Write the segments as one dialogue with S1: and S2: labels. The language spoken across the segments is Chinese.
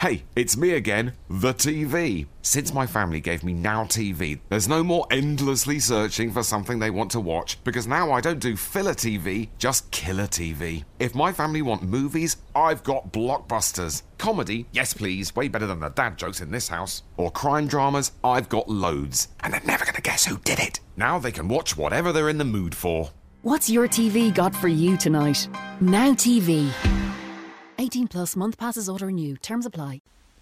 S1: Hey, it's me again, the TV. Since my family gave me Now TV, there's no more endlessly searching for something they want to watch because now I don't do filler TV, just killer TV. If my family want movies, I've got blockbusters. Comedy, yes please, way better than the dad jokes in this house. Or crime dramas, I've got loads. And they're never gonna guess who did it. Now they can watch whatever they're in the mood for.
S2: What's your TV got for you tonight? Now TV. 18 plus month passes auto renew. Terms apply.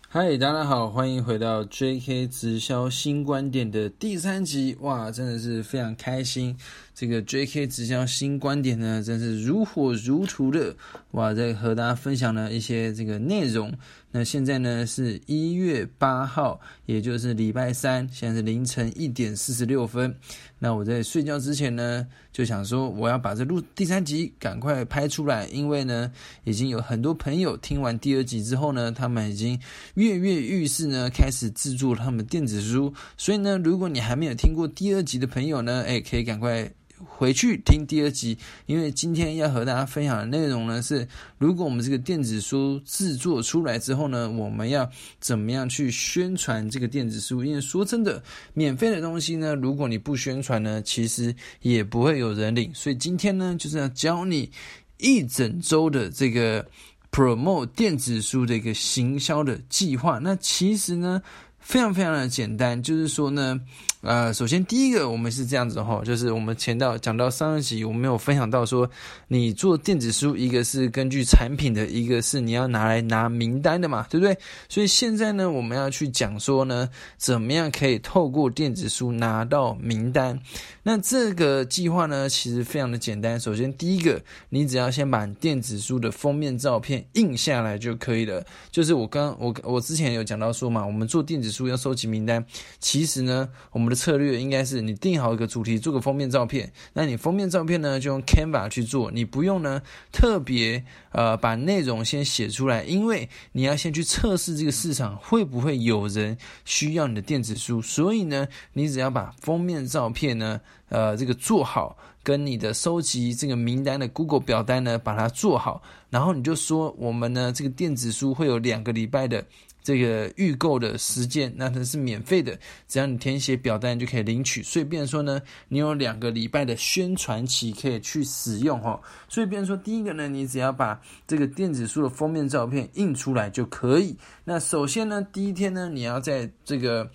S3: 嗨，大家好，欢迎回到 J.K. 直销新观点的第三集。哇，真的是非常开心。这个 J.K. 直销新观点呢，真是如火如荼的哇，在和大家分享了一些这个内容。那现在呢是一月八号，也就是礼拜三，现在是凌晨一点四十六分。那我在睡觉之前呢，就想说我要把这录第三集赶快拍出来，因为呢，已经有很多朋友听完第二集之后呢，他们已经跃跃欲试呢，开始制作他们电子书。所以呢，如果你还没有听过第二集的朋友呢，哎，可以赶快。回去听第二集，因为今天要和大家分享的内容呢是，如果我们这个电子书制作出来之后呢，我们要怎么样去宣传这个电子书？因为说真的，免费的东西呢，如果你不宣传呢，其实也不会有人领。所以今天呢，就是要教你一整周的这个 promote 电子书的一个行销的计划。那其实呢，非常非常的简单，就是说呢。呃，首先第一个，我们是这样子哈，就是我们前到讲到上一集，我们有分享到说，你做电子书，一个是根据产品的，一个是你要拿来拿名单的嘛，对不对？所以现在呢，我们要去讲说呢，怎么样可以透过电子书拿到名单？那这个计划呢，其实非常的简单。首先第一个，你只要先把电子书的封面照片印下来就可以了。就是我刚我我之前有讲到说嘛，我们做电子书要收集名单，其实呢，我们的策略应该是你定好一个主题，做个封面照片。那你封面照片呢，就用 Canva 去做，你不用呢特别呃把内容先写出来，因为你要先去测试这个市场会不会有人需要你的电子书。所以呢，你只要把封面照片呢，呃，这个做好，跟你的收集这个名单的 Google 表单呢，把它做好，然后你就说我们呢这个电子书会有两个礼拜的。这个预购的时间，那它是免费的，只要你填写表单就可以领取。所以，变说呢，你有两个礼拜的宣传期可以去使用哈。所以，变说，第一个呢，你只要把这个电子书的封面照片印出来就可以。那首先呢，第一天呢，你要在这个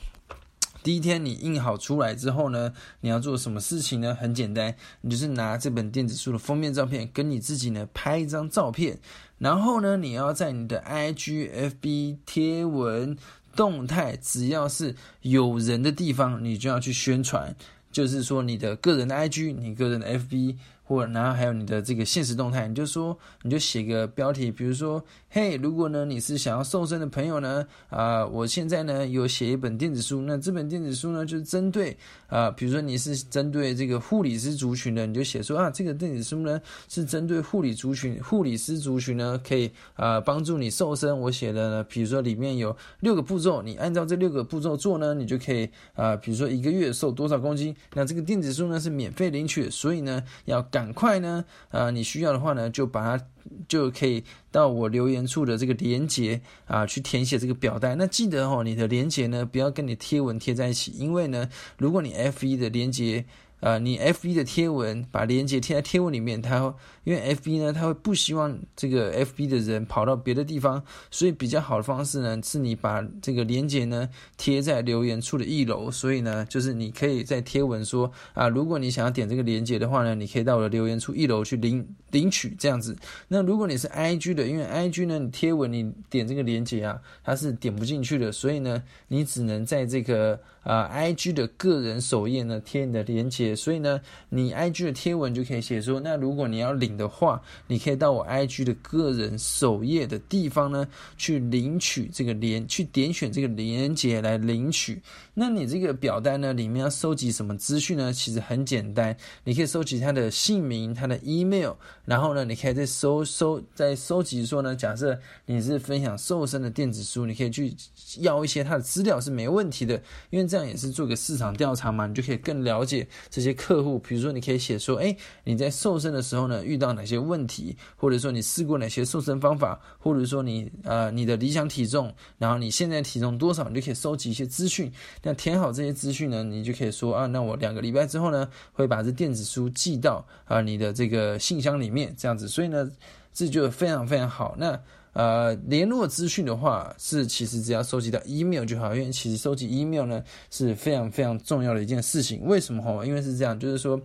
S3: 第一天你印好出来之后呢，你要做什么事情呢？很简单，你就是拿这本电子书的封面照片，跟你自己呢拍一张照片。然后呢，你要在你的 IG、FB 贴文、动态，只要是有人的地方，你就要去宣传。就是说，你的个人的 IG、你个人的 FB。或然后还有你的这个现实动态，你就说你就写个标题，比如说，嘿，如果呢你是想要瘦身的朋友呢，啊，我现在呢有写一本电子书，那这本电子书呢就是针对啊，比如说你是针对这个护理师族群的，你就写说啊，这个电子书呢是针对护理族群、护理师族群呢，可以啊帮助你瘦身。我写的呢，比如说里面有六个步骤，你按照这六个步骤做呢，你就可以啊，比如说一个月瘦多少公斤。那这个电子书呢是免费领取，所以呢要赶。赶快呢，呃，你需要的话呢，就把它就可以到我留言处的这个连接啊，去填写这个表单。那记得哦，你的连接呢，不要跟你贴文贴在一起，因为呢，如果你 F 一的连接。呃，你 F B 的贴文把链接贴在贴文里面，它因为 F B 呢，它会不希望这个 F B 的人跑到别的地方，所以比较好的方式呢，是你把这个链接呢贴在留言处的一楼，所以呢，就是你可以在贴文说啊，如果你想要点这个链接的话呢，你可以到我的留言处一楼去领领取这样子。那如果你是 I G 的，因为 I G 呢，你贴文你点这个链接啊，它是点不进去的，所以呢，你只能在这个。啊，I G 的个人首页呢贴你的链接，所以呢，你 I G 的贴文就可以写说，那如果你要领的话，你可以到我 I G 的个人首页的地方呢去领取这个连，去点选这个连接来领取。那你这个表单呢里面要收集什么资讯呢？其实很简单，你可以收集他的姓名、他的 email，然后呢，你可以再收收再收集说呢，假设你是分享瘦身的电子书，你可以去要一些他的资料是没问题的，因为。这样也是做个市场调查嘛，你就可以更了解这这些客户，比如说你可以写说，哎，你在瘦身的时候呢遇到哪些问题，或者说你试过哪些瘦身方法，或者说你呃你的理想体重，然后你现在体重多少，你就可以收集一些资讯。那填好这些资讯呢，你就可以说啊，那我两个礼拜之后呢会把这电子书寄到啊你的这个信箱里面，这样子。所以呢，这就非常非常好。那呃，联络资讯的话，是其实只要收集到 email 就好，因为其实收集 email 呢是非常非常重要的一件事情。为什么？因为是这样，就是说，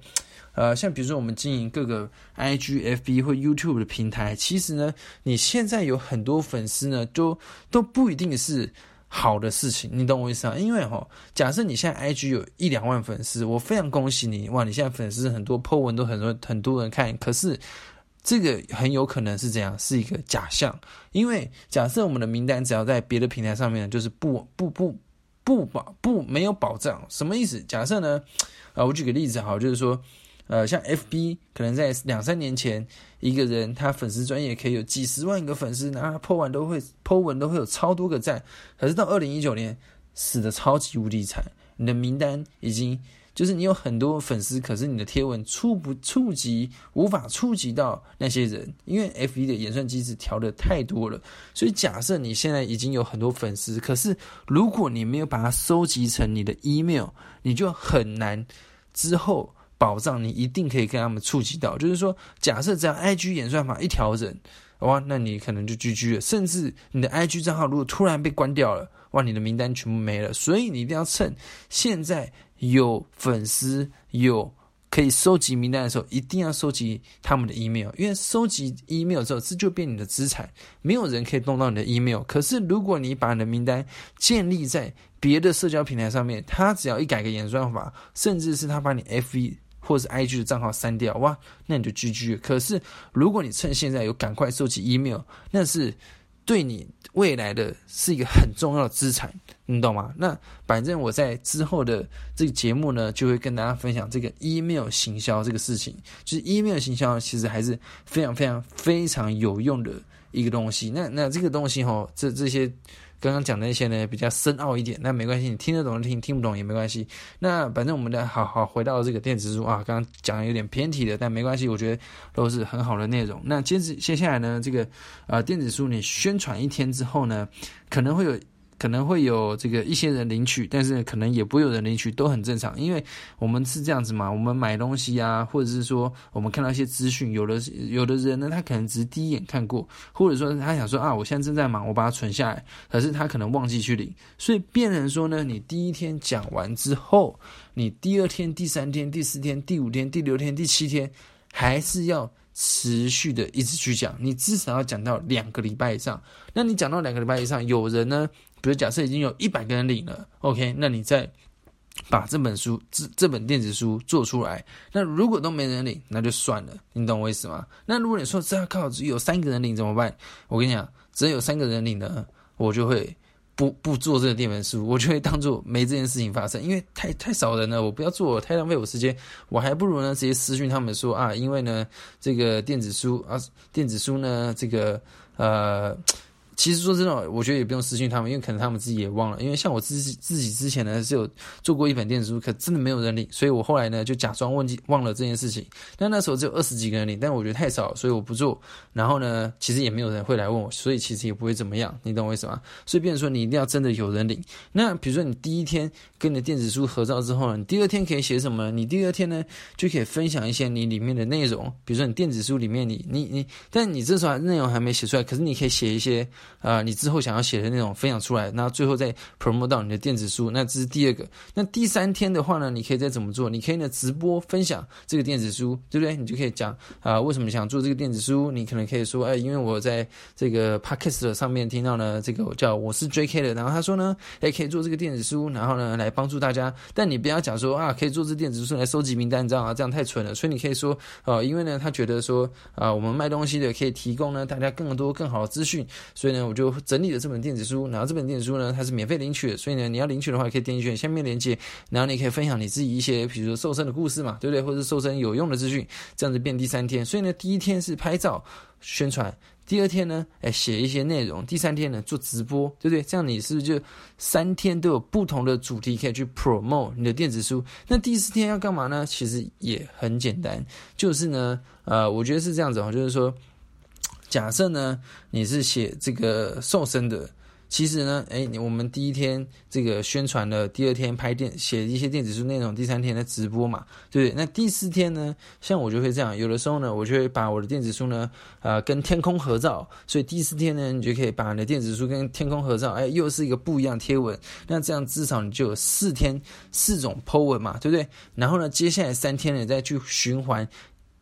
S3: 呃，像比如说我们经营各个 IG、FB 或 YouTube 的平台，其实呢，你现在有很多粉丝呢，都都不一定是好的事情，你懂我意思啊？因为哈，假设你现在 IG 有一两万粉丝，我非常恭喜你，哇，你现在粉丝很多，po 文都很多很多人看，可是。这个很有可能是这样，是一个假象。因为假设我们的名单只要在别的平台上面，就是不不不不保不没有保障。什么意思？假设呢？啊，我举个例子好，就是说，呃，像 FB 可能在两三年前，一个人他粉丝专业可以有几十万个粉丝，然后 po 完都会 po 文都会有超多个赞。可是到二零一九年，死的超级无敌惨，你的名单已经。就是你有很多粉丝，可是你的贴文触不触及，无法触及到那些人，因为 F 一的演算机制调的太多了。所以假设你现在已经有很多粉丝，可是如果你没有把它收集成你的 email，你就很难之后保障你一定可以跟他们触及到。就是说，假设这样 IG 演算法一调整，哇，那你可能就 GG 了。甚至你的 IG 账号如果突然被关掉了，哇，你的名单全部没了。所以你一定要趁现在。有粉丝有可以收集名单的时候，一定要收集他们的 email，因为收集 email 之后，这就变你的资产，没有人可以动到你的 email。可是如果你把你的名单建立在别的社交平台上面，他只要一改个演算法，甚至是他把你 f 一或者是 IG 的账号删掉，哇，那你就 GG 了。可是如果你趁现在有赶快收集 email，那是。对你未来的是一个很重要的资产，你懂吗？那反正我在之后的这个节目呢，就会跟大家分享这个 email 行销这个事情。就是 email 行销其实还是非常非常非常有用的一个东西。那那这个东西哈，这这些。刚刚讲的那些呢，比较深奥一点，那没关系，你听得懂就听，听不懂也没关系。那反正我们的好好回到这个电子书啊，刚刚讲的有点偏题的，但没关系，我觉得都是很好的内容。那接着接下来呢，这个呃电子书你宣传一天之后呢，可能会有。可能会有这个一些人领取，但是可能也不会有人领取，都很正常。因为我们是这样子嘛，我们买东西啊，或者是说我们看到一些资讯，有的有的人呢，他可能只是第一眼看过，或者说他想说啊，我现在正在忙，我把它存下来，可是他可能忘记去领，所以变成说呢，你第一天讲完之后，你第二天、第三天、第四天、第五天、第六天、第七天，还是要持续的一直去讲，你至少要讲到两个礼拜以上。那你讲到两个礼拜以上，有人呢？比如假设已经有一百个人领了，OK，那你再把这本书这这本电子书做出来。那如果都没人领，那就算了，你懂我意思吗？那如果你说这要靠只有三个人领怎么办？我跟你讲，只有三个人领呢，我就会不不做这个电子书，我就会当做没这件事情发生，因为太太少人了，我不要做，太浪费我时间，我还不如呢直接私讯他们说啊，因为呢这个电子书啊，电子书呢这个呃。其实说真的，我觉得也不用私信他们，因为可能他们自己也忘了。因为像我自己自己之前呢是有做过一本电子书，可真的没有人领，所以我后来呢就假装忘记忘了这件事情。但那时候只有二十几个人领，但我觉得太少，所以我不做。然后呢，其实也没有人会来问我，所以其实也不会怎么样，你懂我意思吗？所以变成说你一定要真的有人领。那比如说你第一天跟你的电子书合照之后呢，你第二天可以写什么？你第二天呢就可以分享一些你里面的内容，比如说你电子书里面你你你，但你这时候内容还没写出来，可是你可以写一些。啊，你之后想要写的那种分享出来，那最后再 promote 到你的电子书，那这是第二个。那第三天的话呢，你可以再怎么做？你可以呢直播分享这个电子书，对不对？你就可以讲啊，为什么想做这个电子书？你可能可以说，哎，因为我在这个 podcast 上面听到呢，这个叫我是 J.K. 的，然后他说呢，哎，可以做这个电子书，然后呢来帮助大家。但你不要讲说啊，可以做这电子书来收集名单，你知道吗？这样太蠢了。所以你可以说，呃，因为呢，他觉得说，啊，我们卖东西的可以提供呢大家更多更好的资讯，所以呢。我就整理了这本电子书，然后这本电子书呢，它是免费领取，所以呢，你要领取的话，可以点击下面链接，然后你可以分享你自己一些，比如说瘦身的故事嘛，对不对？或者瘦身有用的资讯，这样子变第三天。所以呢，第一天是拍照宣传。第二天呢，哎，写一些内容；第三天呢，做直播，对不对？这样你是不是就三天都有不同的主题可以去 promote 你的电子书？那第四天要干嘛呢？其实也很简单，就是呢，呃，我觉得是这样子哦，就是说，假设呢，你是写这个瘦身的。其实呢，哎，我们第一天这个宣传了，第二天拍电写一些电子书内容，第三天的直播嘛，对不对？那第四天呢，像我就会这样，有的时候呢，我就会把我的电子书呢，呃，跟天空合照，所以第四天呢，你就可以把你的电子书跟天空合照，哎，又是一个不一样贴文，那这样至少你就有四天四种 po 文嘛，对不对？然后呢，接下来三天呢，再去循环。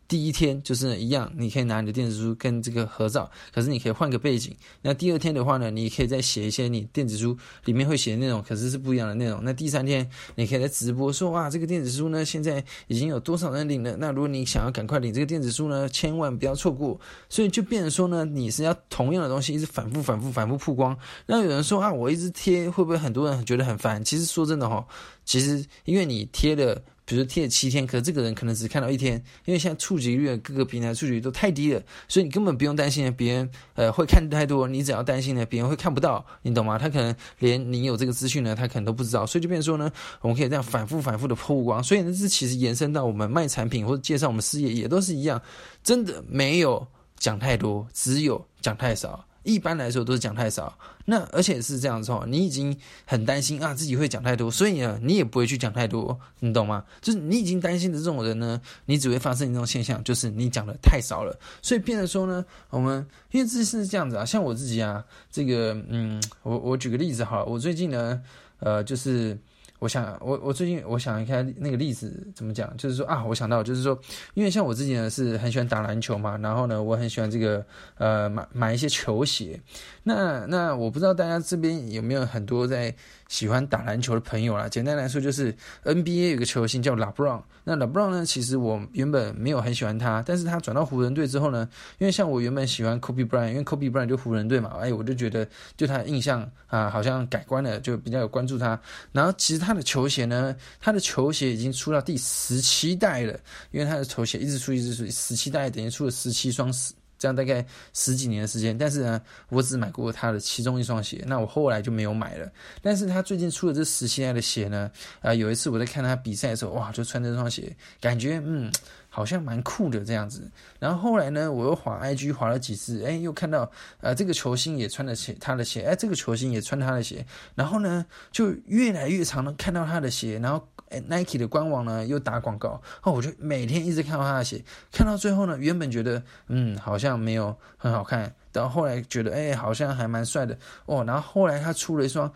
S3: 第一天就是一样，你可以拿你的电子书跟这个合照，可是你可以换个背景。那第二天的话呢，你可以再写一些你电子书里面会写的内容，可是是不一样的内容。那第三天，你可以在直播说哇，这个电子书呢，现在已经有多少人领了？那如果你想要赶快领这个电子书呢，千万不要错过。所以就变成说呢，你是要同样的东西一直反复、反复、反复曝光。那有人说啊，我一直贴会不会很多人觉得很烦？其实说真的哈，其实因为你贴的。比如说贴了七天，可是这个人可能只看到一天，因为现在触及率各个平台触及率都太低了，所以你根本不用担心别人呃会看太多，你只要担心呢别人会看不到，你懂吗？他可能连你有这个资讯呢，他可能都不知道，所以就变说呢，我们可以这样反复反复的曝光，所以呢这其实延伸到我们卖产品或者介绍我们事业也都是一样，真的没有讲太多，只有讲太少。一般来说都是讲太少，那而且是这样子哦，你已经很担心啊自己会讲太多，所以呢你也不会去讲太多，你懂吗？就是你已经担心的这种人呢，你只会发生一种现象，就是你讲的太少了，所以变得说呢，我们因为这是这样子啊，像我自己啊，这个嗯，我我举个例子哈，我最近呢，呃，就是。我想，我我最近我想一看那个例子怎么讲，就是说啊，我想到就是说，因为像我自己呢是很喜欢打篮球嘛，然后呢我很喜欢这个呃买买一些球鞋，那那我不知道大家这边有没有很多在。喜欢打篮球的朋友啦，简单来说就是 NBA 有个球星叫 LeBron。那 LeBron 呢，其实我原本没有很喜欢他，但是他转到湖人队之后呢，因为像我原本喜欢 Kobe Bryant，因为 Kobe Bryant 就湖人队嘛，哎，我就觉得对他的印象啊，好像改观了，就比较有关注他。然后其实他的球鞋呢，他的球鞋已经出到第十七代了，因为他的球鞋一直出一直出，十七代等于出了十七双十。这样大概十几年的时间，但是呢，我只买过他的其中一双鞋，那我后来就没有买了。但是他最近出了这十七代的鞋呢，啊，有一次我在看他比赛的时候，哇，就穿这双鞋，感觉嗯，好像蛮酷的这样子。然后后来呢，我又滑 IG 滑了几次，哎，又看到呃这个球星也穿了鞋，他的鞋，哎，这个球星也穿他的鞋，然后呢，就越来越常的看到他的鞋，然后。Nike 的官网呢又打广告哦，我就每天一直看到他的鞋，看到最后呢，原本觉得嗯好像没有很好看，到后来觉得哎好像还蛮帅的哦，然后后来他出了一双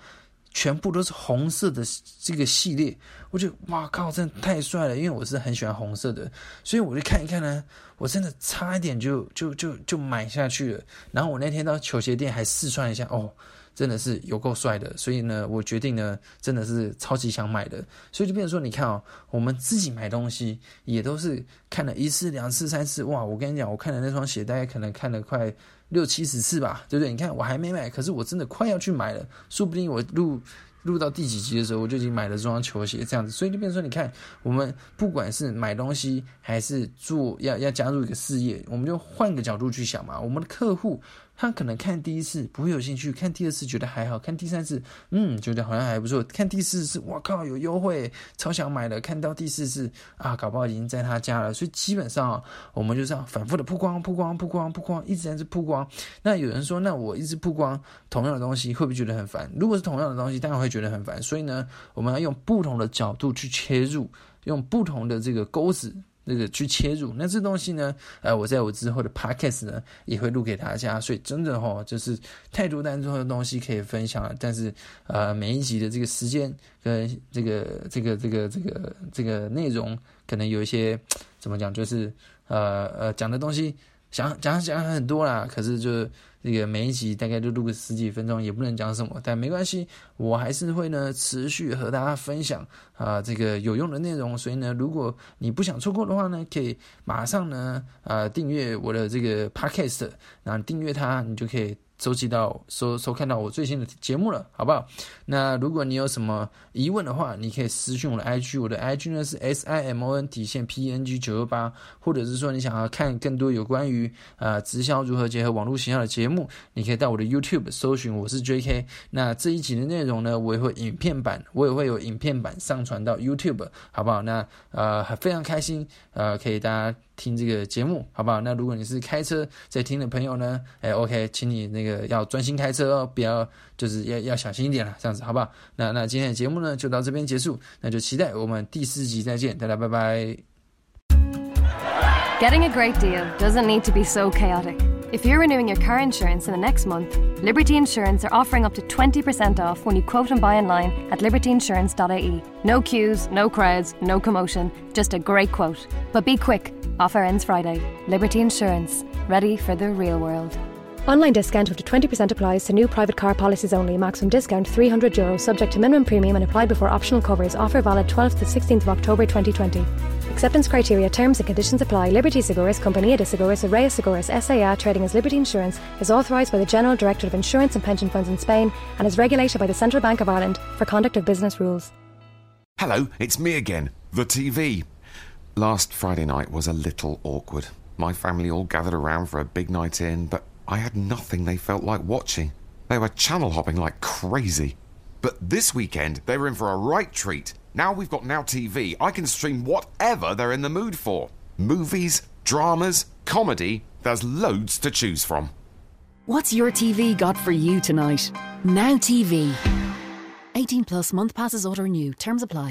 S3: 全部都是红色的这个系列，我觉得哇靠，真的太帅了，因为我是很喜欢红色的，所以我就看一看呢，我真的差一点就就就就买下去了，然后我那天到球鞋店还试穿一下哦。真的是有够帅的，所以呢，我决定呢，真的是超级想买的，所以就变成说，你看哦，我们自己买东西也都是看了一次、两次、三次，哇！我跟你讲，我看的那双鞋，大概可能看了快六七十次吧，对不对？你看我还没买，可是我真的快要去买了，说不定我录。录到第几集的时候，我就已经买了这双球鞋，这样子，所以就变成说，你看，我们不管是买东西还是做要要加入一个事业，我们就换个角度去想嘛。我们的客户他可能看第一次不会有兴趣，看第二次觉得还好，看第三次嗯觉得好像还不错，看第四次我靠有优惠，超想买的，看到第四次啊搞不好已经在他家了。所以基本上我们就是要反复的曝光、曝光、曝光、曝光，一直在这曝光。那有人说，那我一直曝光同样的东西，会不会觉得很烦？如果是同样的东西，当然会。觉得很烦，所以呢，我们要用不同的角度去切入，用不同的这个钩子，这个去切入。那这东西呢，呃，我在我之后的 podcast 呢也会录给大家。所以真的哦，就是太多太多的东西可以分享了。但是呃，每一集的这个时间跟这个这个这个这个这个内容，可能有一些怎么讲，就是呃呃讲的东西，想讲讲很多啦。可是就。这个每一集大概就录个十几分钟，也不能讲什么，但没关系，我还是会呢持续和大家分享啊这个有用的内容。所以呢，如果你不想错过的话呢，可以马上呢啊订阅我的这个 podcast，然后订阅它，你就可以收集到收收看到我最新的节目了，好不好？那如果你有什么疑问的话，你可以私信我的 IG，我的 IG 呢是 S I M O N 底线 P N G 九二八，或者是说你想要看更多有关于呃直销如何结合网络形象的节目，你可以到我的 YouTube 搜寻我是 J K。那这一集的内容呢，我也会影片版，我也会有影片版上传到 YouTube，好不好？那呃非常开心，呃可以大家。听这个节目，好不好？那如果你是开车在听的朋友呢，哎，OK，请你那个要专心开车哦，不要就是要要小心一点了，这样子，好不好？那那今天的节目呢就到这边结束，那就期待我们第四集再见，大家拜拜。
S4: Getting a great deal doesn't need to be so chaotic. If you're renewing your car insurance in the next month, Liberty Insurance are offering up to 20% off when you quote and buy online at libertyinsurance.ie. No queues, no crowds, no commotion, just a great quote. But be quick, offer ends Friday. Liberty Insurance, ready for the real world.
S5: Online discount up to 20% applies to new private car policies only. Maximum discount €300, Euro, subject to minimum premium and applied before optional covers. Offer valid 12th to 16th of October 2020. Acceptance criteria, terms and conditions apply. Liberty Seguros, Compañía de Seguros, Araya Seguros, SAA, trading as Liberty Insurance, is authorised by the General Director of Insurance and Pension Funds in Spain and is regulated by the Central Bank of Ireland for conduct of business rules.
S1: Hello, it's me again, the TV. Last Friday night was a little awkward. My family all gathered around for a big night in, but I had nothing they felt like watching. They were channel hopping like crazy. But this weekend, they were in for a right treat. Now we've got Now TV, I can stream whatever they're in the mood for movies, dramas, comedy, there's loads to choose from.
S2: What's your TV got for you tonight? Now TV. 18 plus month passes auto renew. Terms apply.